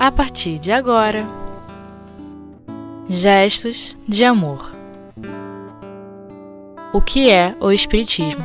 a partir de agora. Gestos de amor. O que é o Espiritismo?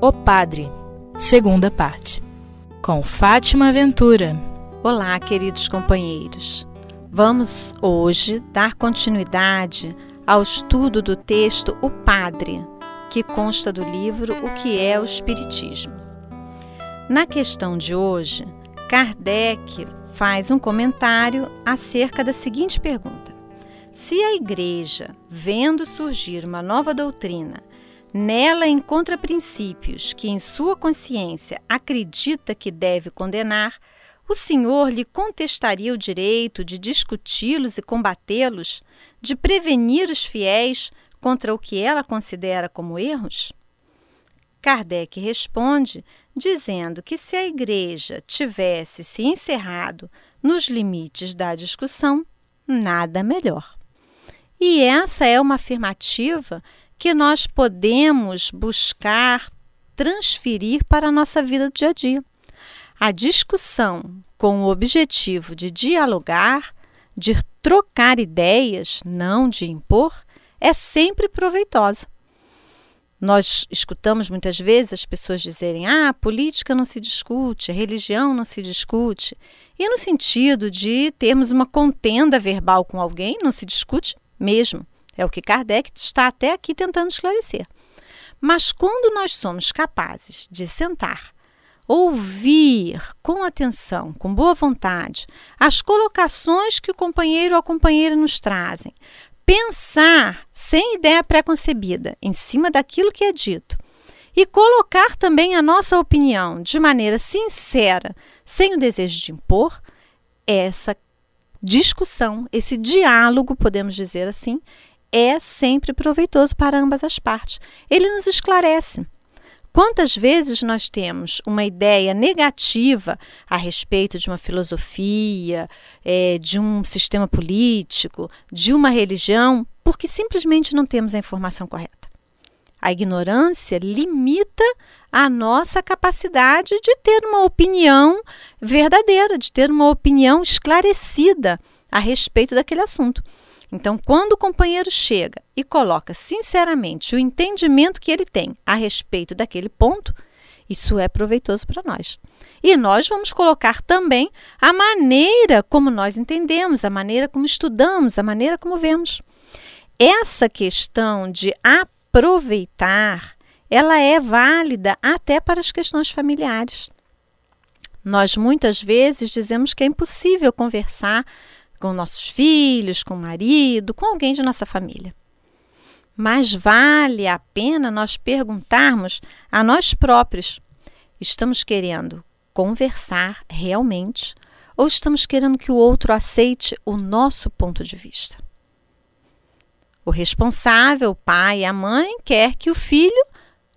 O Padre, segunda parte, com Fátima Ventura. Olá, queridos companheiros. Vamos hoje dar continuidade ao estudo do texto O Padre, que consta do livro O que é o Espiritismo. Na questão de hoje, Kardec faz um comentário acerca da seguinte pergunta: Se a Igreja, vendo surgir uma nova doutrina, nela encontra princípios que em sua consciência acredita que deve condenar, o Senhor lhe contestaria o direito de discuti-los e combatê-los, de prevenir os fiéis contra o que ela considera como erros? Kardec responde dizendo que se a igreja tivesse se encerrado nos limites da discussão, nada melhor. E essa é uma afirmativa que nós podemos buscar transferir para a nossa vida do dia a dia. A discussão com o objetivo de dialogar, de trocar ideias, não de impor, é sempre proveitosa. Nós escutamos muitas vezes as pessoas dizerem: ah, política não se discute, religião não se discute. E no sentido de termos uma contenda verbal com alguém, não se discute mesmo. É o que Kardec está até aqui tentando esclarecer. Mas quando nós somos capazes de sentar, ouvir com atenção, com boa vontade, as colocações que o companheiro ou a companheira nos trazem, pensar sem ideia preconcebida em cima daquilo que é dito e colocar também a nossa opinião de maneira sincera, sem o desejo de impor, essa discussão, esse diálogo, podemos dizer assim, é sempre proveitoso para ambas as partes. Ele nos esclarece. Quantas vezes nós temos uma ideia negativa a respeito de uma filosofia, é, de um sistema político, de uma religião, porque simplesmente não temos a informação correta? A ignorância limita a nossa capacidade de ter uma opinião verdadeira, de ter uma opinião esclarecida a respeito daquele assunto. Então, quando o companheiro chega e coloca sinceramente o entendimento que ele tem a respeito daquele ponto, isso é proveitoso para nós. E nós vamos colocar também a maneira como nós entendemos, a maneira como estudamos, a maneira como vemos. Essa questão de aproveitar, ela é válida até para as questões familiares. Nós muitas vezes dizemos que é impossível conversar com nossos filhos, com o marido, com alguém de nossa família. Mas vale a pena nós perguntarmos a nós próprios: estamos querendo conversar realmente ou estamos querendo que o outro aceite o nosso ponto de vista? O responsável, o pai e a mãe, quer que o filho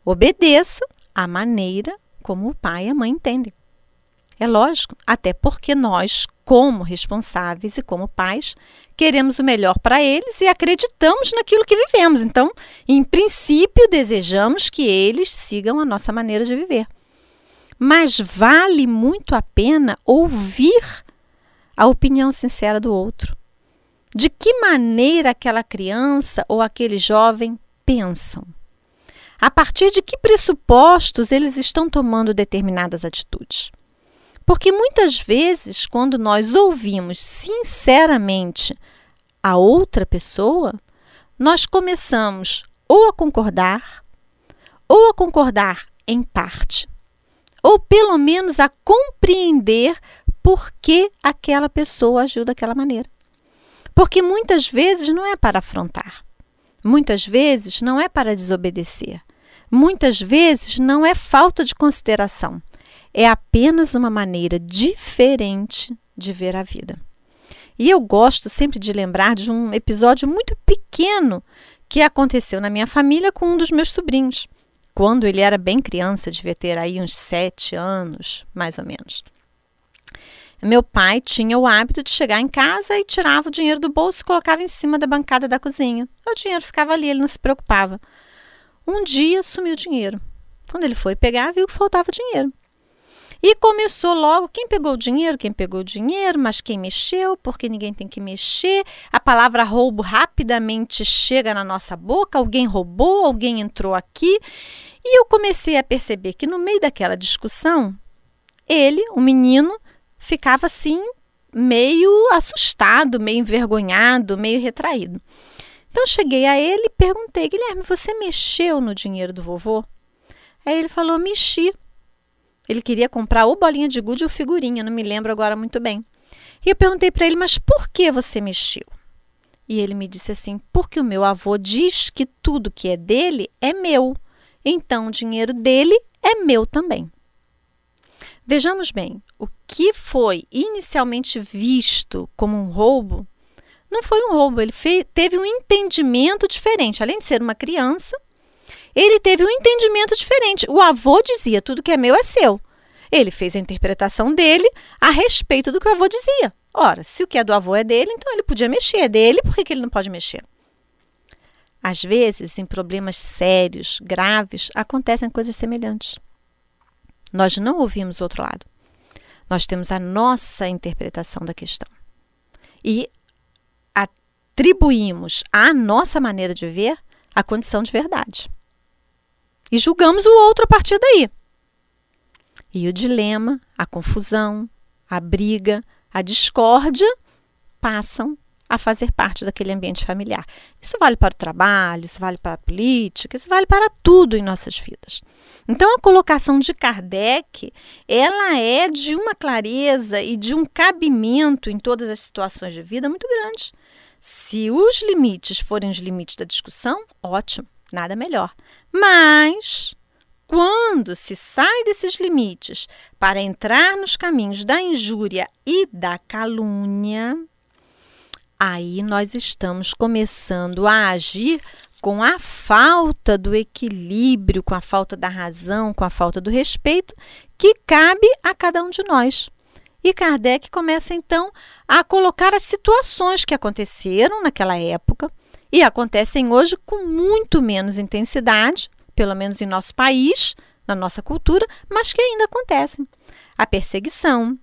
obedeça à maneira como o pai e a mãe entendem. É lógico, até porque nós, como responsáveis e como pais, queremos o melhor para eles e acreditamos naquilo que vivemos. Então, em princípio, desejamos que eles sigam a nossa maneira de viver. Mas vale muito a pena ouvir a opinião sincera do outro. De que maneira aquela criança ou aquele jovem pensam? A partir de que pressupostos eles estão tomando determinadas atitudes? Porque muitas vezes, quando nós ouvimos sinceramente a outra pessoa, nós começamos ou a concordar, ou a concordar em parte, ou pelo menos a compreender por que aquela pessoa agiu daquela maneira. Porque muitas vezes não é para afrontar, muitas vezes não é para desobedecer, muitas vezes não é falta de consideração é apenas uma maneira diferente de ver a vida. E eu gosto sempre de lembrar de um episódio muito pequeno que aconteceu na minha família com um dos meus sobrinhos, quando ele era bem criança, devia ter aí uns sete anos, mais ou menos. Meu pai tinha o hábito de chegar em casa e tirava o dinheiro do bolso e colocava em cima da bancada da cozinha. O dinheiro ficava ali, ele não se preocupava. Um dia sumiu o dinheiro. Quando ele foi pegar, viu que faltava dinheiro. E começou logo: quem pegou o dinheiro, quem pegou o dinheiro, mas quem mexeu, porque ninguém tem que mexer. A palavra roubo rapidamente chega na nossa boca: alguém roubou, alguém entrou aqui. E eu comecei a perceber que no meio daquela discussão, ele, o menino, ficava assim, meio assustado, meio envergonhado, meio retraído. Então cheguei a ele e perguntei: Guilherme, você mexeu no dinheiro do vovô? Aí ele falou: mexi. Ele queria comprar ou bolinha de gude ou figurinha, não me lembro agora muito bem. E eu perguntei para ele: mas por que você mexeu? E ele me disse assim: porque o meu avô diz que tudo que é dele é meu. Então o dinheiro dele é meu também. Vejamos bem, o que foi inicialmente visto como um roubo não foi um roubo, ele fez, teve um entendimento diferente. Além de ser uma criança, ele teve um entendimento diferente. O avô dizia: tudo que é meu é seu. Ele fez a interpretação dele a respeito do que o avô dizia. Ora, se o que é do avô é dele, então ele podia mexer. É dele, por que, ele não pode mexer? Às vezes, em problemas sérios, graves, acontecem coisas semelhantes. Nós não ouvimos o outro lado. Nós temos a nossa interpretação da questão. E atribuímos à nossa maneira de ver a condição de verdade. E julgamos o outro a partir daí. E o dilema, a confusão, a briga, a discórdia passam a fazer parte daquele ambiente familiar. Isso vale para o trabalho, isso vale para a política, isso vale para tudo em nossas vidas. Então a colocação de Kardec, ela é de uma clareza e de um cabimento em todas as situações de vida muito grandes. Se os limites forem os limites da discussão, ótimo, nada melhor. Mas quando se sai desses limites para entrar nos caminhos da injúria e da calúnia, aí nós estamos começando a agir com a falta do equilíbrio, com a falta da razão, com a falta do respeito que cabe a cada um de nós. E Kardec começa então a colocar as situações que aconteceram naquela época e acontecem hoje com muito menos intensidade, pelo menos em nosso país, na nossa cultura, mas que ainda acontecem. A perseguição,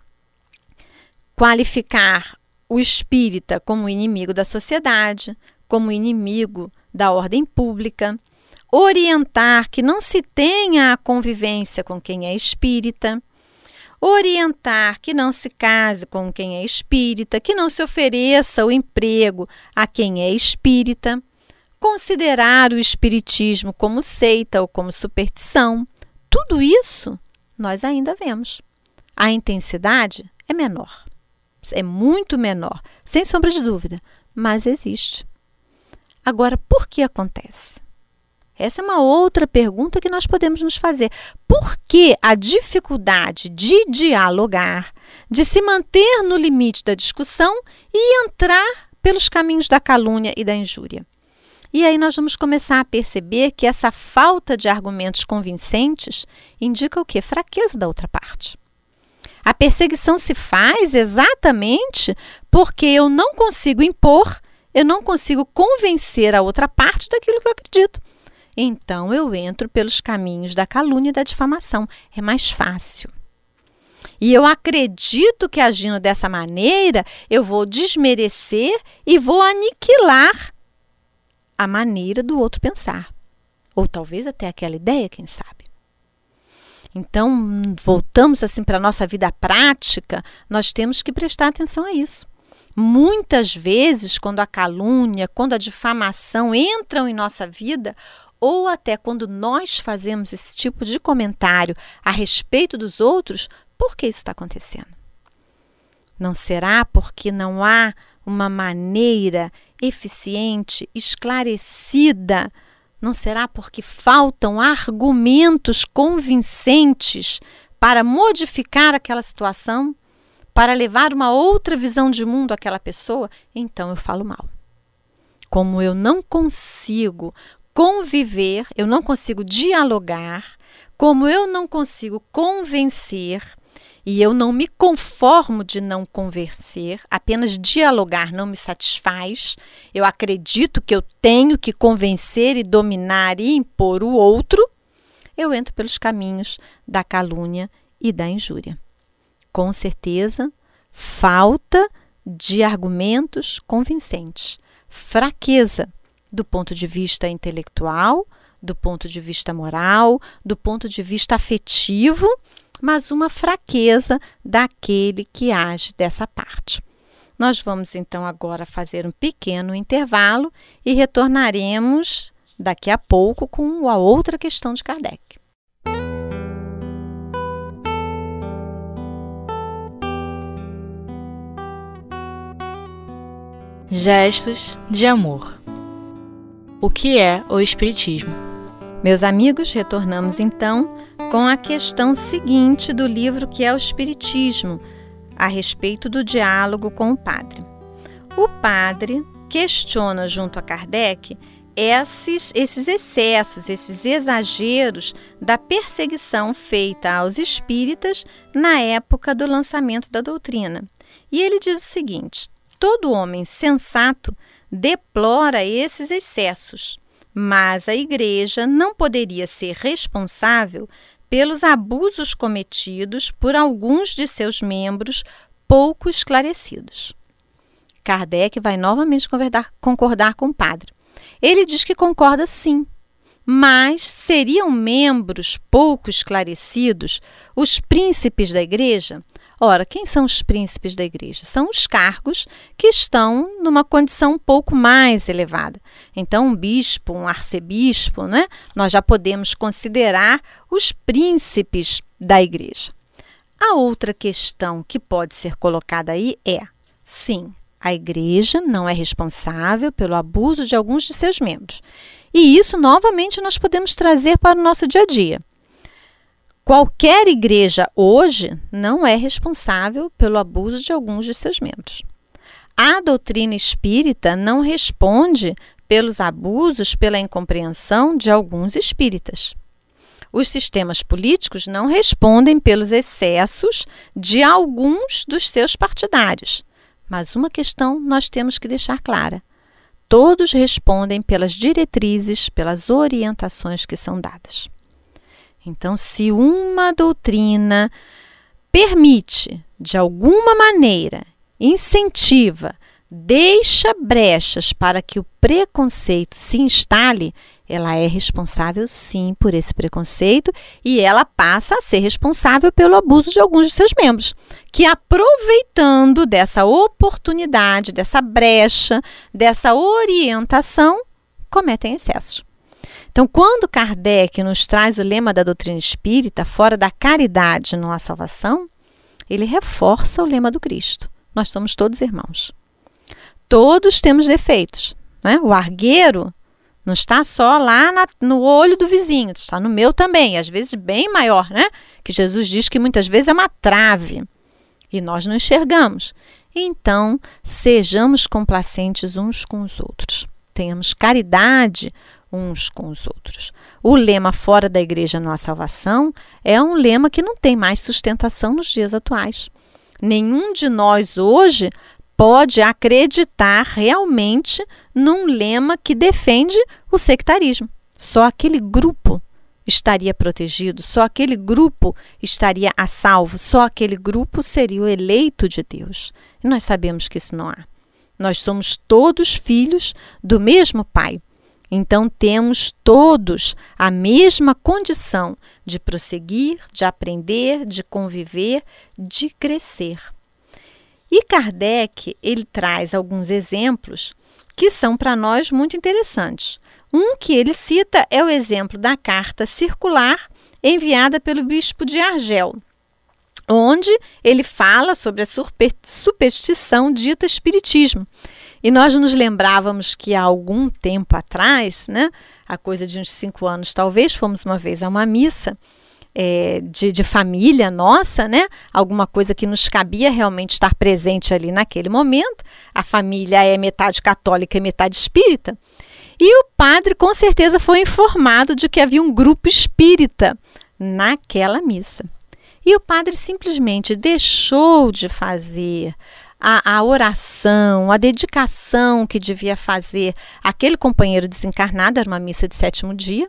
qualificar o espírita como inimigo da sociedade, como inimigo da ordem pública, orientar que não se tenha a convivência com quem é espírita, orientar que não se case com quem é espírita, que não se ofereça o emprego a quem é espírita, considerar o espiritismo como seita ou como superstição. Tudo isso nós ainda vemos. A intensidade é menor é muito menor, sem sombra de dúvida, mas existe. Agora, por que acontece? Essa é uma outra pergunta que nós podemos nos fazer. Por que a dificuldade de dialogar, de se manter no limite da discussão e entrar pelos caminhos da calúnia e da injúria? E aí nós vamos começar a perceber que essa falta de argumentos convincentes indica o que? Fraqueza da outra parte. A perseguição se faz exatamente porque eu não consigo impor, eu não consigo convencer a outra parte daquilo que eu acredito. Então eu entro pelos caminhos da calúnia e da difamação. É mais fácil. E eu acredito que agindo dessa maneira, eu vou desmerecer e vou aniquilar a maneira do outro pensar. Ou talvez até aquela ideia, quem sabe. Então, voltamos assim para a nossa vida prática, nós temos que prestar atenção a isso. Muitas vezes, quando a calúnia, quando a difamação entram em nossa vida, ou até quando nós fazemos esse tipo de comentário a respeito dos outros, por que isso está acontecendo? Não será porque não há uma maneira eficiente, esclarecida, não será porque faltam argumentos convincentes para modificar aquela situação, para levar uma outra visão de mundo àquela pessoa? Então eu falo mal. Como eu não consigo conviver, eu não consigo dialogar, como eu não consigo convencer, e eu não me conformo de não convencer, apenas dialogar não me satisfaz. Eu acredito que eu tenho que convencer e dominar e impor o outro. Eu entro pelos caminhos da calúnia e da injúria. Com certeza, falta de argumentos convincentes, fraqueza do ponto de vista intelectual, do ponto de vista moral, do ponto de vista afetivo, mas uma fraqueza daquele que age dessa parte. Nós vamos então agora fazer um pequeno intervalo e retornaremos daqui a pouco com a outra questão de Kardec. Gestos de amor. O que é o Espiritismo? Meus amigos, retornamos então com a questão seguinte do livro que é o Espiritismo, a respeito do diálogo com o padre. O padre questiona junto a Kardec esses, esses excessos, esses exageros da perseguição feita aos espíritas na época do lançamento da doutrina. E ele diz o seguinte: todo homem sensato deplora esses excessos, mas a Igreja não poderia ser responsável pelos abusos cometidos por alguns de seus membros pouco esclarecidos. Kardec vai novamente concordar, concordar com o padre. Ele diz que concorda sim, mas seriam membros pouco esclarecidos os príncipes da igreja? Ora, quem são os príncipes da igreja? São os cargos que estão numa condição um pouco mais elevada. Então, um bispo, um arcebispo, né? nós já podemos considerar os príncipes da igreja. A outra questão que pode ser colocada aí é: sim, a igreja não é responsável pelo abuso de alguns de seus membros. E isso, novamente, nós podemos trazer para o nosso dia a dia. Qualquer igreja hoje não é responsável pelo abuso de alguns de seus membros. A doutrina espírita não responde pelos abusos, pela incompreensão de alguns espíritas. Os sistemas políticos não respondem pelos excessos de alguns dos seus partidários. Mas uma questão nós temos que deixar clara: todos respondem pelas diretrizes, pelas orientações que são dadas. Então, se uma doutrina permite, de alguma maneira, incentiva, deixa brechas para que o preconceito se instale, ela é responsável sim por esse preconceito e ela passa a ser responsável pelo abuso de alguns de seus membros, que aproveitando dessa oportunidade, dessa brecha, dessa orientação, cometem excessos. Então, quando Kardec nos traz o lema da doutrina espírita, fora da caridade não há salvação, ele reforça o lema do Cristo. Nós somos todos irmãos. Todos temos defeitos. Né? O argueiro não está só lá na, no olho do vizinho, está no meu também, às vezes bem maior, né? Que Jesus diz que muitas vezes é uma trave e nós não enxergamos. Então, sejamos complacentes uns com os outros. Tenhamos caridade uns com os outros. O lema fora da igreja não há salvação é um lema que não tem mais sustentação nos dias atuais. Nenhum de nós hoje pode acreditar realmente num lema que defende o sectarismo. Só aquele grupo estaria protegido, só aquele grupo estaria a salvo, só aquele grupo seria o eleito de Deus. E nós sabemos que isso não há. Nós somos todos filhos do mesmo Pai. Então temos todos a mesma condição de prosseguir, de aprender, de conviver, de crescer. E Kardec, ele traz alguns exemplos que são para nós muito interessantes. Um que ele cita é o exemplo da carta circular enviada pelo bispo de Argel, onde ele fala sobre a superstição dita espiritismo. E nós nos lembrávamos que há algum tempo atrás, né, a coisa de uns cinco anos, talvez, fomos uma vez a uma missa é, de, de família nossa, né? Alguma coisa que nos cabia realmente estar presente ali naquele momento. A família é metade católica e metade espírita. E o padre com certeza foi informado de que havia um grupo espírita naquela missa. E o padre simplesmente deixou de fazer a, a, oração, a dedicação que devia fazer aquele companheiro desencarnado, era uma missa de sétimo dia,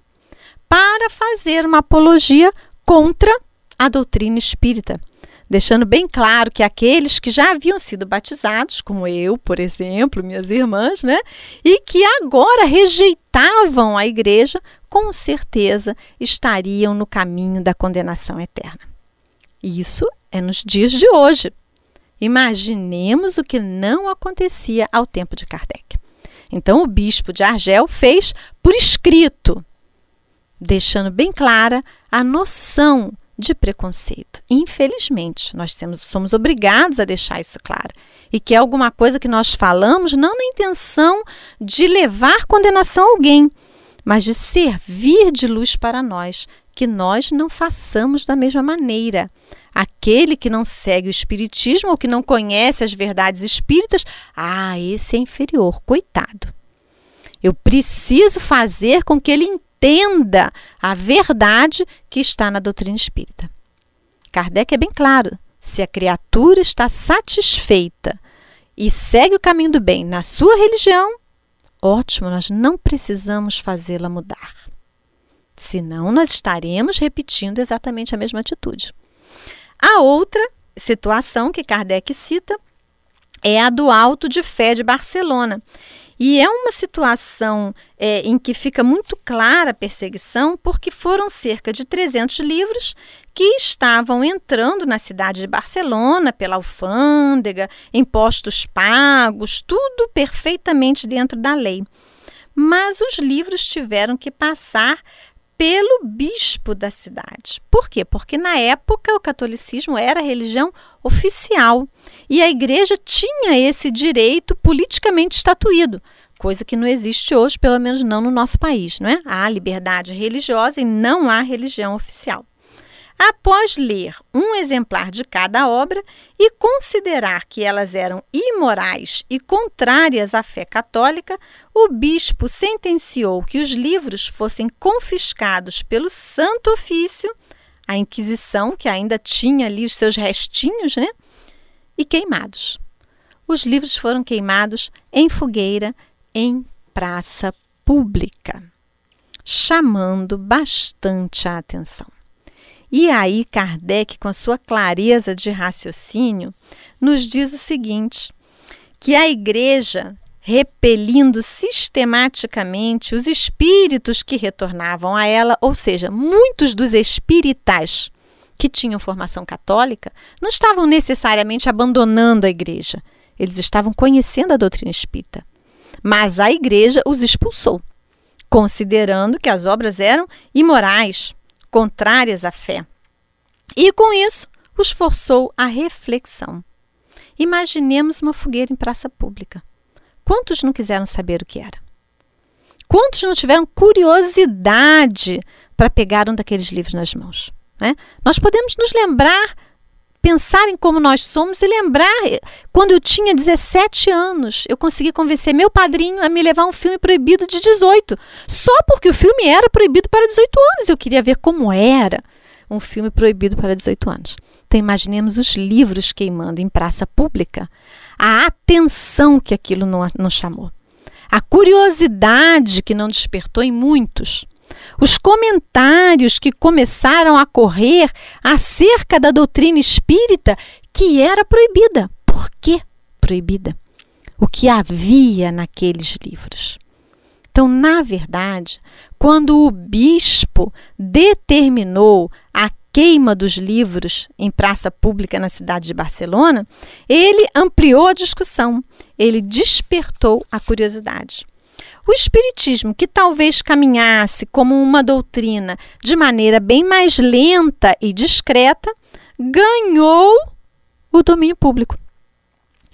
para fazer uma apologia contra a doutrina espírita, deixando bem claro que aqueles que já haviam sido batizados, como eu, por exemplo, minhas irmãs, né, e que agora rejeitavam a igreja, com certeza estariam no caminho da condenação eterna. Isso é nos dias de hoje. Imaginemos o que não acontecia ao tempo de Kardec. Então, o bispo de Argel fez por escrito, deixando bem clara a noção de preconceito. Infelizmente, nós temos, somos obrigados a deixar isso claro. E que é alguma coisa que nós falamos não na intenção de levar condenação a alguém, mas de servir de luz para nós, que nós não façamos da mesma maneira. Aquele que não segue o espiritismo ou que não conhece as verdades espíritas, ah, esse é inferior, coitado. Eu preciso fazer com que ele entenda a verdade que está na doutrina espírita. Kardec é bem claro: se a criatura está satisfeita e segue o caminho do bem na sua religião, ótimo, nós não precisamos fazê-la mudar. Senão, nós estaremos repetindo exatamente a mesma atitude. A outra situação que Kardec cita é a do Alto de Fé de Barcelona, e é uma situação é, em que fica muito clara a perseguição, porque foram cerca de 300 livros que estavam entrando na cidade de Barcelona pela alfândega, impostos pagos, tudo perfeitamente dentro da lei. Mas os livros tiveram que passar pelo bispo da cidade. Por quê? Porque na época o catolicismo era a religião oficial e a igreja tinha esse direito politicamente estatuído, coisa que não existe hoje, pelo menos não no nosso país, não é? Há liberdade religiosa e não há religião oficial. Após ler um exemplar de cada obra e considerar que elas eram imorais e contrárias à fé católica, o bispo sentenciou que os livros fossem confiscados pelo Santo Ofício, a Inquisição, que ainda tinha ali os seus restinhos, né? E queimados. Os livros foram queimados em fogueira em praça pública, chamando bastante a atenção. E aí, Kardec, com a sua clareza de raciocínio, nos diz o seguinte: que a igreja, repelindo sistematicamente os espíritos que retornavam a ela, ou seja, muitos dos espiritais que tinham formação católica, não estavam necessariamente abandonando a igreja, eles estavam conhecendo a doutrina espírita. Mas a igreja os expulsou, considerando que as obras eram imorais, contrárias à fé. E com isso, os forçou à reflexão. Imaginemos uma fogueira em praça pública. Quantos não quiseram saber o que era? Quantos não tiveram curiosidade para pegar um daqueles livros nas mãos? Né? Nós podemos nos lembrar, pensar em como nós somos e lembrar, quando eu tinha 17 anos, eu consegui convencer meu padrinho a me levar um filme proibido de 18, só porque o filme era proibido para 18 anos. Eu queria ver como era um filme proibido para 18 anos. Então, imaginemos os livros queimando em praça pública, a atenção que aquilo não, chamou, a curiosidade que não despertou em muitos, os comentários que começaram a correr acerca da doutrina espírita que era proibida. Por que proibida? O que havia naqueles livros. Então, na verdade, quando o bispo determinou a queima dos livros em praça pública na cidade de Barcelona, ele ampliou a discussão, ele despertou a curiosidade. O Espiritismo, que talvez caminhasse como uma doutrina de maneira bem mais lenta e discreta, ganhou o domínio público.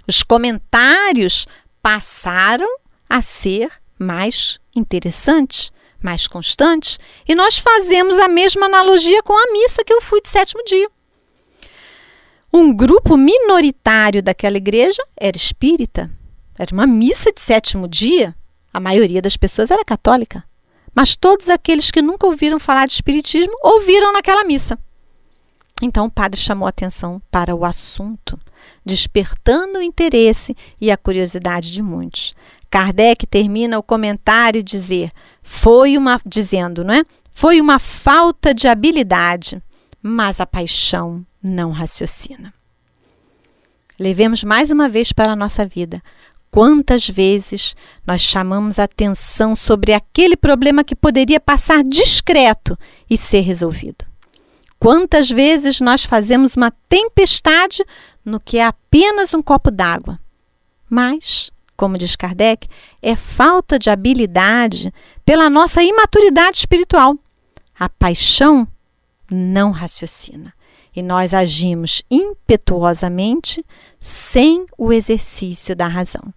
Os comentários passaram a ser mais interessantes, mais constantes, e nós fazemos a mesma analogia com a missa que eu fui de sétimo dia. Um grupo minoritário daquela igreja era espírita. Era uma missa de sétimo dia. A maioria das pessoas era católica. Mas todos aqueles que nunca ouviram falar de espiritismo ouviram naquela missa. Então o padre chamou atenção para o assunto, despertando o interesse e a curiosidade de muitos. Kardec termina o comentário dizer, foi uma dizendo, não é? Foi uma falta de habilidade mas a paixão não raciocina. Levemos mais uma vez para a nossa vida. Quantas vezes nós chamamos atenção sobre aquele problema que poderia passar discreto e ser resolvido? Quantas vezes nós fazemos uma tempestade no que é apenas um copo d'água? Mas, como diz Kardec, é falta de habilidade pela nossa imaturidade espiritual. A paixão não raciocina e nós agimos impetuosamente sem o exercício da razão.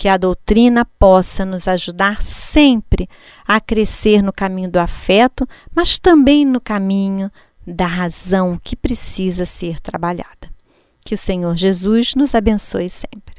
Que a doutrina possa nos ajudar sempre a crescer no caminho do afeto, mas também no caminho da razão que precisa ser trabalhada. Que o Senhor Jesus nos abençoe sempre.